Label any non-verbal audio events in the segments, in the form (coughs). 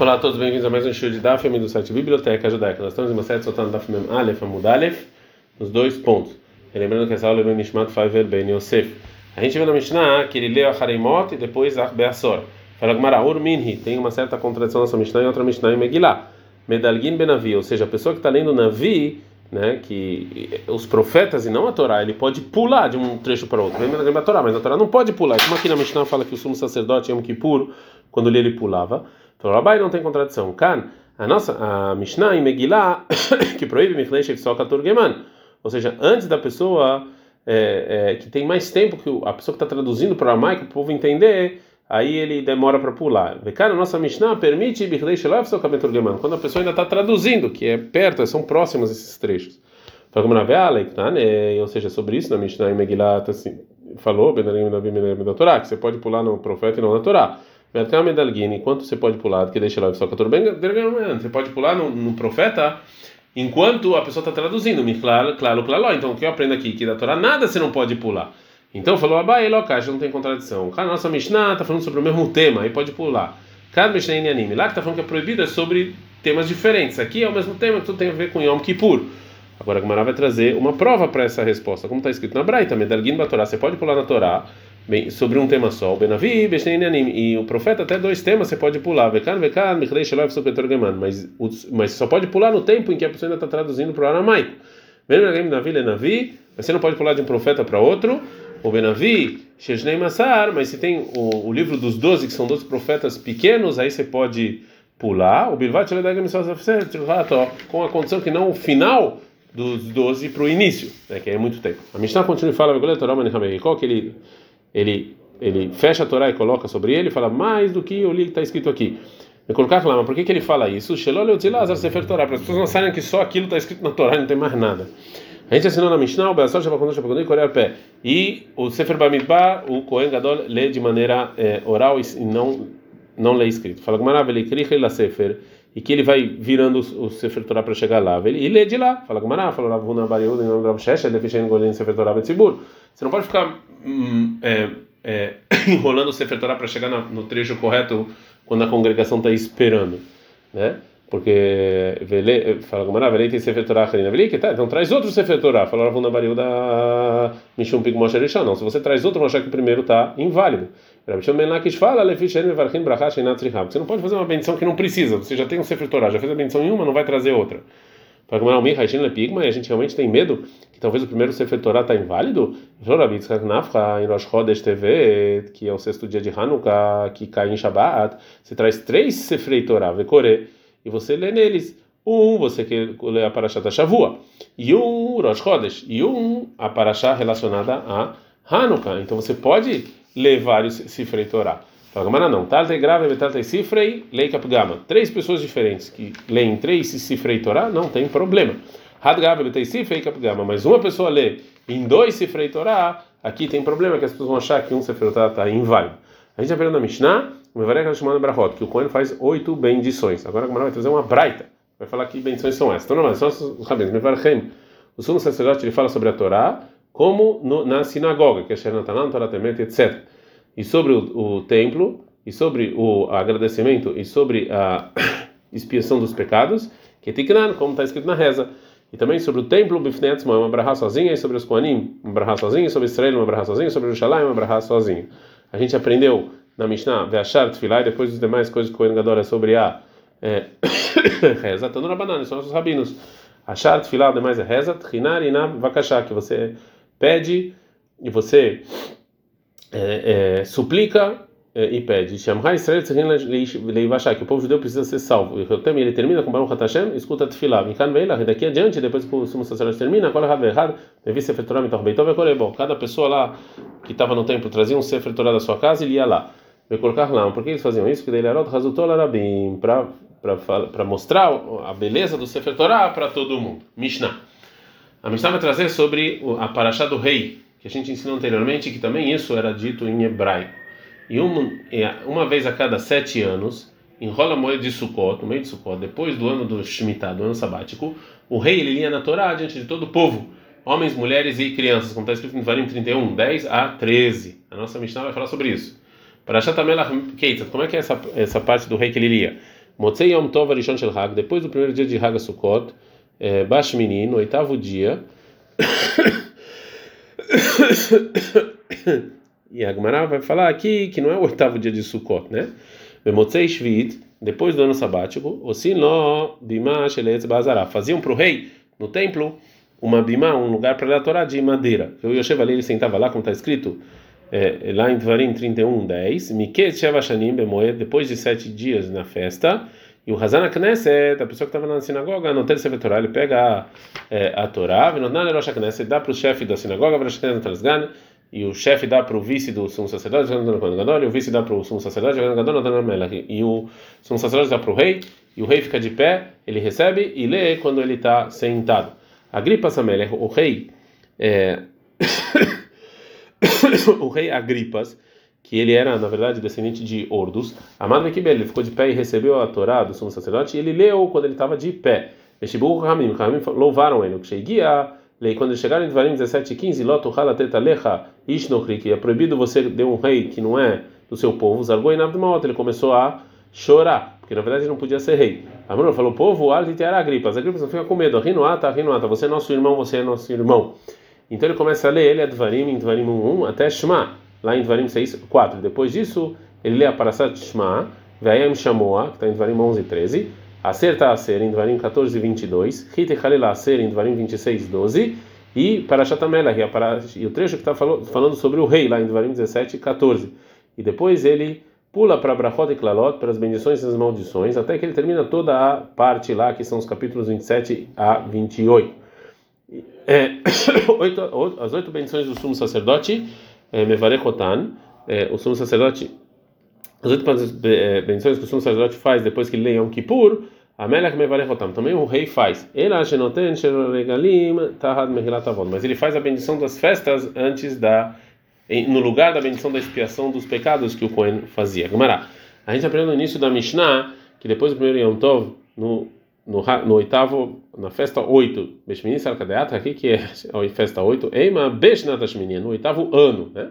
Olá a todos, bem-vindos a mais um show de Daf, do site Biblioteca Judaica. Nós estamos em uma série soltando Daf Mem Aleph, Amud Aleph, nos dois pontos. E lembrando que essa aula é no Nishmat Faivel Ben Yosef. A gente viu na Mishnah que ele leu a Hareimot e depois a Beasor. Fala Gmara, Minhi, tem uma certa contradição nessa Mishnah e outra Mishnah em Megillah. Medalgin Benavi, ou seja, a pessoa que está lendo Navi, né, que os profetas e não a Torá, ele pode pular de um trecho para outro. Lembra da Torá, mas a Torá não pode pular. Como aqui na Mishnah fala que o sumo sacerdote Yom Kippur, quando ele, ele pulava. Então, Rabai não tem contradição. Kan, a nossa a Mishnah em Megillah, que proíbe Michlei só Turgeman. Ou seja, antes da pessoa é, é, que tem mais tempo que a pessoa que está traduzindo para o aramaico, o povo entender, aí ele demora para pular. Cara, a nossa Mishnah permite Michlei só Turgeman. Quando a pessoa ainda está traduzindo, que é perto, são próximos esses trechos. Ou seja, sobre isso na Mishnah em Megillah tá assim, falou, que você pode pular no profeta e não na Torá. Enquanto você pode pular, que deixa lá só você pode pular no, no profeta enquanto a pessoa está traduzindo. Claro, claro, claro. Então o que eu aprendo aqui que da Torá nada você não pode pular. Então falou Abai Lokash, não tem contradição. A nossa Mishnah está falando sobre o mesmo tema, aí pode pular. Cada Mishnah em anime, lá que está falando que é proibido é sobre temas diferentes. Aqui é o mesmo tema que tudo tem a ver com Yom Kippur. Agora a Gemara vai trazer uma prova para essa resposta. Como está escrito na Braita, Medalgin Batorá, você pode pular na Torá Bem, sobre um tema só, o Benavi, e o profeta até dois temas você pode pular, Vekan, Vekan, Michlei, Shelov, Supertorgeman, mas mas só pode pular no tempo em que a pessoa ainda está traduzindo para o aramaico. Benavi, Lenavi, mas você não pode pular de um profeta para outro, o Benavi, Shejnei Massar, mas se tem o, o livro dos doze, que são doze profetas pequenos, aí você pode pular, o Bilvat, com a condição que não o final dos doze para o início, né, que é muito tempo. A Mishnah continua e fala, qual que ele ele ele fecha a Torá e coloca sobre ele, fala mais do que o li que está escrito aqui. Me colocar clama, por que, que ele fala isso? Para as pessoas não sabem que só aquilo está escrito na Torá e não tem mais nada. A gente assinou na Mishnah, o Beassar Shabakondô Shabakondô e Coreia Pé. E o Sefer Bamidbar, o Kohen Gadol, lê de maneira é, oral e não, não lê escrito. Fala Gmarav, ele kricha la Sefer, e que ele vai virando o Sefer Torah para chegar lá. Ele, e lê de lá. Fala Gmarav, fala Ravuna Bariúda, em nome ele Betzibur. Você não pode ficar é, é, (coughs) enrolando o Sefer Torah para chegar no trecho correto quando a congregação está esperando, né? Porque fala Gomara, velei tem Sefer Torah que tá, então traz outro Sefer Torah. Fala Ravuna da Mishum Pig Moshe Não, se você traz outro, mostrar que o primeiro está inválido. Você não pode fazer uma bendição que não precisa. Você já tem um Sefer Torah, já fez a bendição em uma, não vai trazer outra. Para comer almi, raishin lepigma, e a gente realmente tem medo que talvez o primeiro Sefer Torah está inválido? em Rosh Chodesh TV, que é o sexto dia de Hanukkah, que cai em Shabbat, você traz três Sefer Torah, Vekore, e você lê neles. Um, você que lê a Parashat Shavua, e um Rosh Chodesh, e um a Parashat relacionada a Hanukkah. Então você pode ler vários Sefer Torah. Fala, não. Talte grave, talte cifrei, lei capgama. Três pessoas diferentes que leem três cifrei Torá, não tem problema. Had grave, betei cifrei capgama. Mas uma pessoa lê em dois cifrei Torá, aqui tem problema que as pessoas vão achar que um cifrei Torá está inválido. A gente aprendeu na Mishnah, o Mevarek chamando Brahot, que o Cohen faz oito bendições. Agora a vai trazer uma braita. Vai falar que bendições são essas. Então, não, são os rabinos. Mevarchem. O sumo sacerdote ele fala sobre a Torá, como no, na sinagoga, que é Shernatanan, Torá Temet, etc e sobre o, o templo, e sobre o agradecimento, e sobre a (coughs) expiação dos pecados, que como está escrito na reza. E também sobre o templo, Bifnetzma, uma brahá sozinha, e sobre os Koanim, uma brahá sozinha, sobre Israel, uma brahá sozinha, e sobre Jerusalém, uma brahá sozinha. A gente aprendeu na Mishnah, Veachar, Tfilah, e depois as demais coisas que o Kohen Gadol é sobre a é, (coughs) reza, Tanura Banana, são nossos rabinos. Achar, Tfilah, demais é reza, Tchinar, Inab, Vakashá, que você pede e você é, é, suplica e pede. Israel que o povo judeu precisa ser salvo. Ele termina com Baruch Hashem, escuta Tfilah. Daqui adiante, depois que o sumo sacerdote termina. Cada pessoa lá que estava no templo trazia um Sefer Torah da sua casa e ia lá. Colocar lá. Por que eles faziam isso? Porque ele era para mostrar a beleza do Sefer Torah para todo mundo. Mishnah. A Mishnah vai trazer sobre a paraxá do rei que a gente ensinou anteriormente, que também isso era dito em hebraico. E uma, uma vez a cada sete anos, enrola a moeda de Sukkot, no meio de Sukkot, depois do ano do Shemitah, do ano sabático, o rei ele lia na Torá diante de todo o povo, homens, mulheres e crianças, como está escrito em Varim 31, 10 a 13. A nossa Mishnah vai falar sobre isso. Para Shatamelach Keitzat, como é que é essa, essa parte do rei que ele lia? Motzei Yom Tov Arishon Shel Hag, depois do primeiro dia de Hag Sukkot, é, Bashmini, no oitavo dia. (coughs) e a vai falar aqui que não é o oitavo dia de Sukkot, né? Depois do ano sabático, o Sinó Sheletz Bazará, faziam para o rei no templo uma bimá, um lugar para a Torá de madeira. Eu Yosef ali, ele sentava lá, como está escrito é, lá em Dvarim 31, 10, Miket Sheva Shanim Bemoed, depois de sete dias na festa, e o Hazan Knesset, a pessoa que estava na sinagoga, no terceiro Torá, ele pega a, é, a Torá, Rosh Knesset, dá para o chefe da sinagoga, e o chefe dá para o vice do sumo sacerdote, e o vice dá para o sumo sacerdote, e o sumo sacerdote dá para o rei, e o rei fica de pé, ele recebe e lê quando ele está sentado. Agripa Samelech, o rei, é, (coughs) o rei Agripas, que ele era, na verdade, descendente de Ordus, Amado Mekibel, ele ficou de pé e recebeu a Torá do sumo sacerdote, e ele leu quando ele estava de pé. Meshibu Ramim, Ramim louvaram ele, o Kshegia, quando eles chegaram em Dvarim 17 e 15, Lotu Halateta Ishnochri, que é proibido você ter um rei que não é do seu povo, Zargoi Nabdmaot, ele começou a chorar porque na verdade ele não podia ser rei. Amor falou: povo, Alti era Agripas. Agripas não fica com medo. Rinuata, Rinuata, você é nosso irmão, você é nosso irmão. Então ele começa a ler, ele é Dvarim, em Dvarim 1 até Shema, lá em Dvarim 6, 4. Depois disso, ele lê a Parasat Shema, Veayam Shamoa, que está em Dvarim 11 e 13. Acerta a ser em Dvarim 14 e 22. Hite Halila a ser em Dvarim 26 12. E Parashat Amelach, e o trecho que está falando sobre o rei, lá em Dvarim 17 e 14. E depois ele pula para Brachot e Klalot, para as bendições e as maldições, até que ele termina toda a parte lá, que são os capítulos 27 a 28. É, (coughs) as oito bendições do sumo sacerdote, Mevarechotan, o sumo sacerdote, as oito bendições que o sumo sacerdote faz depois que ele lê Yom Kippur, Amelech Mevarechotam, também o rei faz. Mas ele faz a bendição das festas antes da no lugar da bendição da expiação dos pecados que o Cohen fazia. A gente aprende no início da Mishnah que depois do primeiro Yom Tov, no, no, no oitavo, na festa 8, Beshmini Sarkadeat, aqui que é (laughs) a festa 8, Eima Beshnat no oitavo ano, né?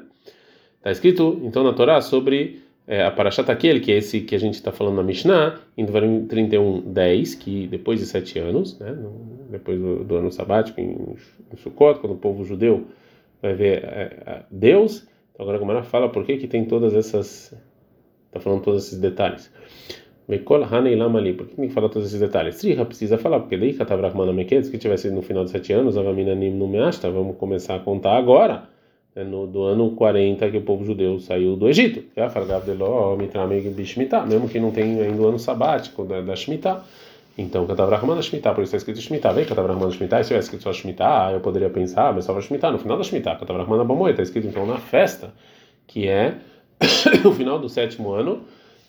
Está escrito então na Torá sobre é, a Parashat aquele que é esse que a gente está falando na Mishnah, em Devarim 31, 10, que depois de sete anos, né, depois do, do ano sabático, em, em Sukkot, quando o povo judeu vai ver é, Deus. Então agora a Gomara fala por que que tem todas essas está falando todos esses detalhes. Mekol Haneilam ali, por que tem que falar todos esses detalhes? Triha precisa falar, porque daí Katavrahmana Meketz, que tivesse no final de sete anos, Avamina Nim no Meashta, vamos começar a contar agora, no, do ano 40 que o povo judeu saiu do Egito. Mesmo que não tenha ainda o ano sabático da, da Shemitah. Então, Katavrahman Shemitah, por isso está escrito Shemitah. Vem Katavrahman Shemitah, e se tivesse escrito só Shemitah, eu poderia pensar, mas só vai Shemitah, no final da Shemitah, Katavrahman Abamoy, está escrito então na festa, que é no final do sétimo ano,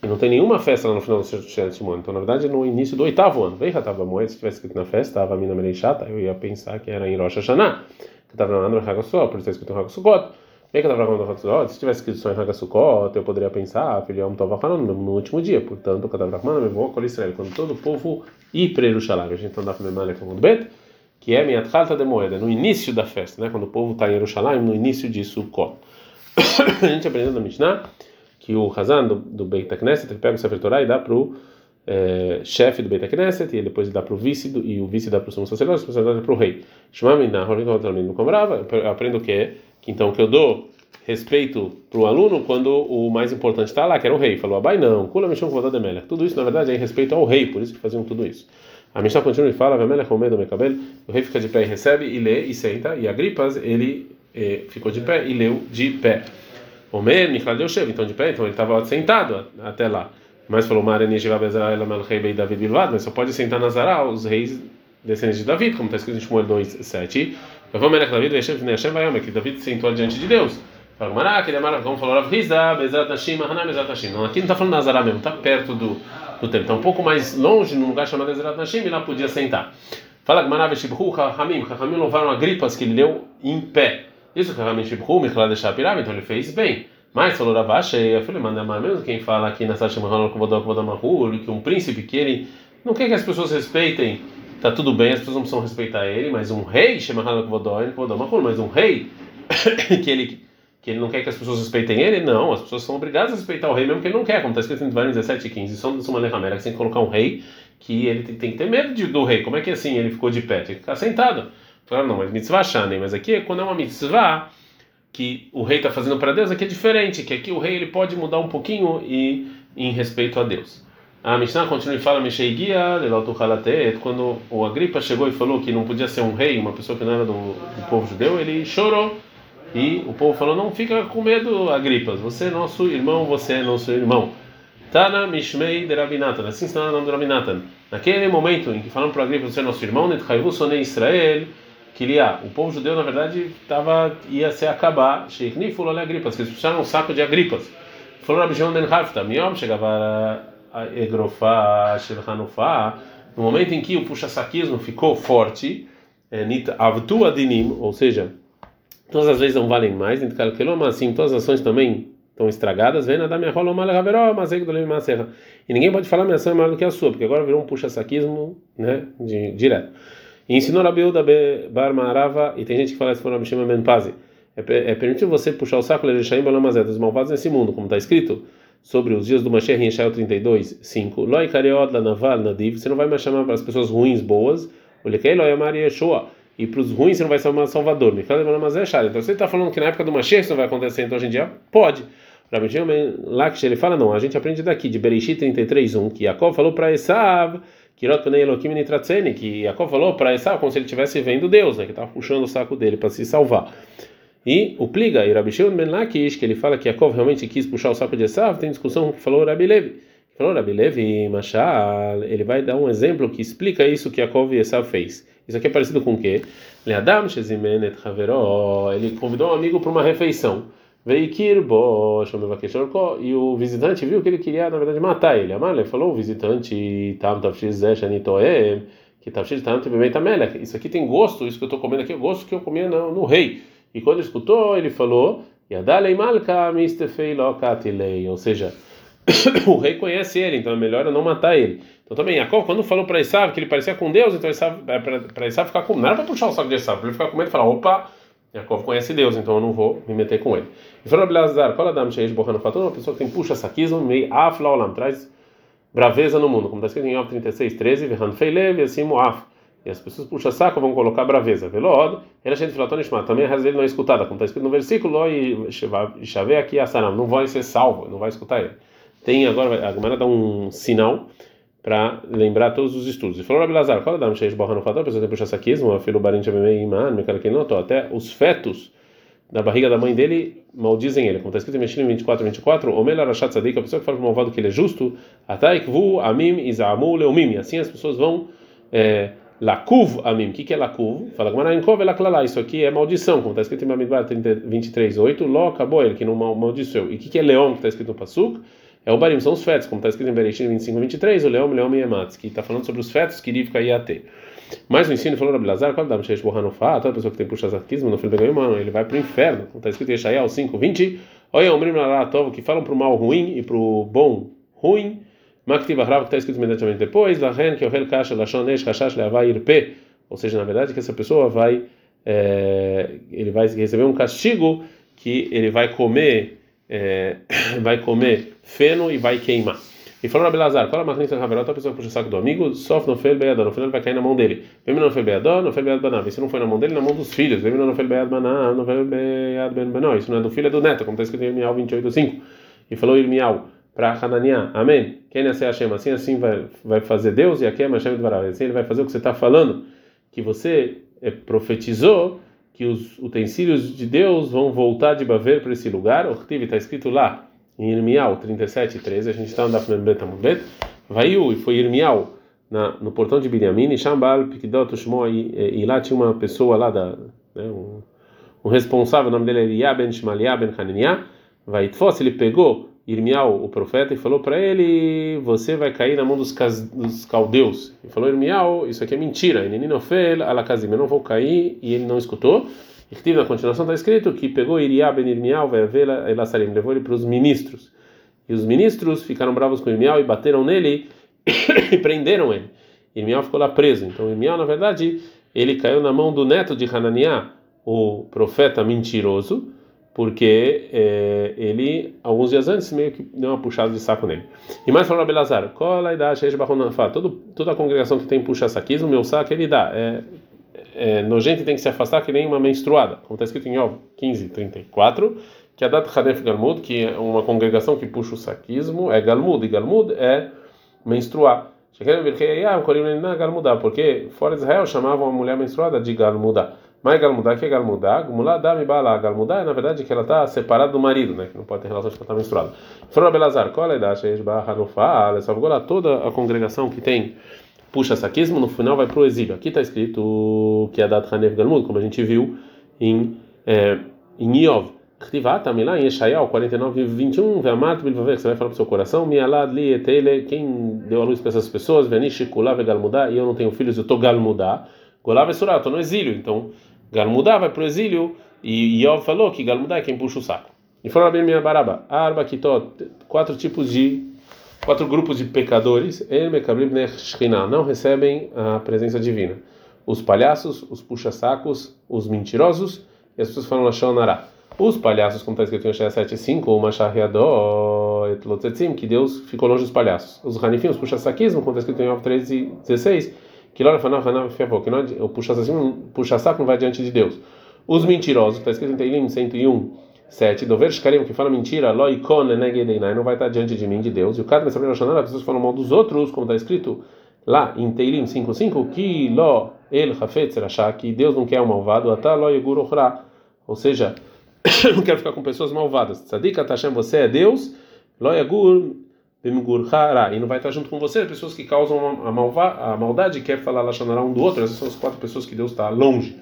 e não tem nenhuma festa lá no final do sétimo ano. Então, na verdade, no início do oitavo ano. Vem Katavrahman, se tivesse escrito na festa, estava Mina Mereishata, eu ia pensar que era em Rosh Hashanah. Katavrahman Hagassó, por está escrito em Hagassukot. Bem que se tivesse escrito só em Hagassukot, eu poderia pensar, filho Yom Tov no último dia. Portanto, Katavrahman levou a Israel, quando todo o povo ir para Jerusalém. A gente está andando na com o Bet, que é minha tralta de moeda, no início da festa, né? quando o povo está em Jerusalém, no início de Sukkot. (coughs) a gente aprendeu na Mishnah que o Hazan do, do Beit Knesset pega o Sefer Torah e dá para o é, chefe do Beit Knesset, e depois dá para o vice, e o vice dá para o sumo sacerdote, o sacerdote para o rei. Eu aprendo o que então que eu dou respeito para o aluno quando o mais importante está lá, que era o rei. Falou, abai não, kula com de Tudo isso, na verdade, é em respeito ao rei, por isso que faziam tudo isso. A Mishnah continua e fala, Vemelech Omedo Mekabel, o rei fica de pé e recebe, e lê e senta, e Agripas, ele eh, ficou de pé e leu de pé. Omer, Michal Yoshev, então de pé, então ele estava sentado até lá. Mas falou, Mareni Shiva Bezerah Elamel Rei Bei David Bilvad, mas só pode sentar na Zará os reis descendentes de David, como está escrito em Shmuel 2, 7. Eu vou Melech David, Veshem Fnei Hashem Vayom, que David sentou diante de Deus. Fala, Mará, que demara, como falou Rav Rizda, Bezat Hashim, Haná, Bezat Hashim. Não, aqui não está falando Nazará mesmo, está perto do, do templo. Está um pouco mais longe, num lugar chamado Bezat Hashim, e lá podia sentar. Fala, Gmará, Veshibhu, Hamim, Hamim louvaram a gripas que ele leu em pé. Isso que Shibhu, Michla de Shapirah, então ele fez bem. Mas falou Ravache, eu falei, manda mesmo quem fala aqui na Sasha Mahana Kovadok Vodamahu, que um príncipe que ele não quer que as pessoas respeitem tá tudo bem, as pessoas não precisam respeitar ele, mas um rei chama mas um rei (coughs) que ele que ele não quer que as pessoas respeitem ele? Não, as pessoas são obrigadas a respeitar o rei mesmo que ele não quer, como está escrito em Devarim 17 e 15. Só uma Lechamera, que tem que colocar um rei que ele tem, que ter medo de, do rei. Como é que assim ele ficou de pé? Tem que ficar sentado. Falaram, não, mas mitzvah shanem, mas aqui quando é uma mitzvah que o rei está fazendo para Deus, aqui é diferente, que aqui o rei ele pode mudar um pouquinho e em respeito a Deus. A Mishnah continua e fala, quando o Agripa chegou e falou que não podia ser um rei, uma pessoa que não era do, do povo judeu, ele chorou. E o povo falou: Não fica com medo, Agripas, você é nosso irmão, você é nosso irmão. Tana Mishmei de Rabinatan, assim está o nome de Rabinatan. Naquele momento em que falaram para Agripa: Você é nosso irmão, Nethaivu Sonei Israel, que ele, ah, o povo judeu na verdade tava, ia se acabar. Sheikni falou ali Agripas, que eles puxaram um saco de Agripas. Falou Rabi Shimon Ben Hafta, Miom chegava a Egrofá, Shilhanufá. No momento em que o puxa-saquismo ficou forte, é, Nit Avtu Adinim, ou seja, todas as leis não valem mais, assim, todas as ações também estão estragadas, vem nada minha rola mas E ninguém pode falar minha ação é maior do que a sua, porque agora virou um puxa-saquismo, né, de, direto. E ensinou a Bilda Bar Marava, e tem gente que fala isso for Rabi Shema Ben Pazi. É, é permitido você puxar o saco Lerishaim Balamazé dos malvados nesse mundo, como está escrito sobre os dias do Mashiach em Yeshayahu 32, 5. Loi Kareod Naval Nadiv, você não vai mais chamar para as pessoas ruins boas, o Lekei Loi Amari Yeshua e para os ruins você não vai um salvador. Então você está falando que na época do Mashiach isso não vai acontecer, então hoje em dia pode. Lá que ele fala, não, a gente aprende daqui, de Bereshit 33.1, que Jacob falou para Esav, que que Jacob falou para Esav como se ele estivesse vendo Deus, né, que estava puxando o saco dele para se salvar. E o Pliga e Rabi que ele fala que Jacob realmente quis puxar o saco de Esav, tem discussão que falou Rabi Levi. Falou Rabi Levi, Machal, ele vai dar um exemplo que explica isso que Jacob e Esav fez. Isso aqui é parecido com o quê? Ele convidou um amigo para uma refeição. Veikirbo, e o visitante viu que ele queria, na verdade, matar ele. Amar, ele falou: o visitante, tafshiz shanitoem, que tam melech. Isso aqui tem gosto, isso que eu estou comendo aqui é gosto que eu comia no, no rei. E quando ele escutou, ele falou. Ou seja, (coughs) o rei conhece ele, então é melhor eu não matar ele. Então também, Jacob, quando falou para Esav que ele parecia com Deus, então é para Esav ficar com. Não era para puxar o saco de Esav, para ele ficar com medo e falar: opa, Jacob conhece Deus, então eu não vou me meter com ele. E falou Blazar, qual Adam Sheish Bohano Fator, uma pessoa que tem puxa saquismo, meio afla olam, traz braveza no mundo, como está escrito em Yov 36, 13, Vehan Feilev, assim Moaf. E as pessoas puxa saco vão colocar braveza. A gente falou, Tonishma, também a dele não é escutada, como está escrito no versículo, e Shavei aqui a Saram, não vai ser salvo, não vai escutar ele. Tem agora, a Gemara dá um sinal para lembrar todos os estudos. E falou Rabi Lazar, qual é o Sheish Borra no Fator, a pessoa tem puxa saquismo, filho Barim Shabemei Iman, Mekarakin Noto, até os fetos da barriga da mãe dele maldizem ele. Como está escrito em Meshim 24, 24, Omel Arashat Sadik, a pessoa que fala para o malvado que ele é justo, Ataikvu Amim Izamu Leumim, assim as pessoas vão. É, Lakuv Amim, o que, que é Lakuv? Fala Gmarankov Elaklala, isso aqui é maldição, como está escrito em Bamidbar 23, 8, Lo acabou ele que não maldiçoou. E o que, que é leão, que está escrito no Pasuk? É o barim, são os fetos, como está escrito em Bereshit 25 23, o leão, leão e ematz, que está falando sobre os fetos que Rivka ia ter. Mas o ensino falou Rabi Lazar, qual dá Shesh Bohan no toda pessoa que tem puxa zarquismo no filho de mano, ele vai para o inferno, como está escrito em Yeshayahu 5 20, olha o Mrim que falam para o mal ruim e para o bom ruim, Maktiv Ahrav, que está escrito imediatamente depois, Lahen, que é o Hel Kasha, Lashon Esh, Hashash, Leavai Irpe, ou seja, na verdade, que essa pessoa vai, é, ele vai receber um castigo que ele vai comer é, (coughs) vai comer feno e vai queimar. E falou Abelazar, qual a máquina de Haverot, a pessoa puxa o saco do amigo, sofre no fel beador, no ele vai cair na mão dele. Vem no fel beador, no fel bead banav. E se não foi na mão dele, na mão dos filhos. Vem no fel bead banav, no fel bead ben. Isso não é do filho, é do neto, como está escrito em Irmial 28.5. E falou Irmial para Hananiah, amém. Quem nasce Hashem, assim assim vai, vai fazer Deus e aqui é Hashem de Assim ele vai fazer o que você está falando, que você é, profetizou que os utensílios de Deus vão voltar de Baver para esse lugar. O Rtiv está escrito lá em Irmial 37, 13. A gente está andando no Betamubet. Vaiu e foi Irmial na, no portão de Binyamin. E Shambal, Pikidot, Shmoy. E lá tinha uma pessoa lá, da, né, um, um, responsável, o nome dele é Eliá ben Shmaliá ben Hananiah. Vaitfos, ele pegou Irmial, o profeta, e falou para ele: Você vai cair na mão dos, dos caldeus. E falou: Irmial, isso aqui é mentira. Eu não vou cair. E ele não escutou. E na continuação está escrito que pegou Iriá ben Irmial, vai ver Elassarim, levou ele para os ministros. E os ministros ficaram bravos com Irmial e bateram nele (coughs) e prenderam ele. Irmial ficou lá preso. Então, Irmial, na verdade, ele caiu na mão do neto de Hananiah, o profeta mentiroso porque é, ele, alguns dias antes, meio que deu uma puxada de saco nele. E mais falou Belazar, cola dá, todo toda a congregação que tem puxa-saquismo, meu saco ele dá. É, é, nojento tem que se afastar que nem uma menstruada, como está escrito em Ov 15, 34, que a data Hadef Galmud, que é uma congregação que puxa o saquismo, é Galmud, e Galmud é menstruar. Porque fora de Israel chamavam a mulher menstruada de Galmuda. Mas Galmudá, que é Galmudá? Gumulá me bala. Galmudá é na verdade que ela está separada do marido, né? Que não pode ter relação porque ela está menstruada. Fora Belazar, qual é a idade? Ela só toda a congregação que tem puxa saquismo, no final vai para o exílio. Aqui está escrito que é a data Hanev Galmud, como a gente viu em, é, em Iov. Também lá em Eshayahu 49 e 21, Ve'amat bilvaver, você vai falar para o seu coração, Mialad li etele, quem deu a luz para essas pessoas, Venish kulav galmudá, e eu não tenho filhos, eu estou galmudá, Golav surá, estou no exílio, então galmudá vai para o exílio, e Yov falou que galmudá é quem puxa o saco. E foram abrir minha baraba, arba, kitó, quatro tipos de, quatro grupos de pecadores, não recebem a presença divina. Os palhaços, os puxa-sacos, os mentirosos, e as pessoas falam Lashon Nará. Os palhaços, como está escrito em Oshaya 7.5, o Etlotzetzim, que Deus ficou longe dos palhaços. Os Hanifim, os puxa-saquismo, como está escrito em Ov 13.16, que que o puxa-saco não vai diante de Deus. Os mentirosos, está escrito em Teilim 101, 7, Dover Shkarim, que fala mentira, Loikon Negedeinai, não vai estar diante de mim, de Deus. E o Kadme Sabrina Shonara, as pessoas falam mal dos outros, como está escrito lá em Teilim 5.5, que Lo El Hafetz Rashá, que Deus não quer o malvado, Atá Lo Yegur Ou seja, (coughs) não quero ficar com pessoas malvadas. Tzadik Hashem, você é Deus, Loyagur Bimgurhara, e não vai estar junto com você pessoas que causam a, malva, a maldade e quer falar Lashonará um do outro. Essas são as quatro pessoas que Deus está longe.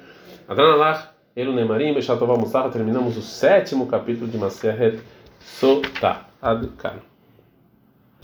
Adranalach, Elu Nemarim, Meshatová Musar, terminamos o sétimo capítulo de Maseret Sotah. Adkan.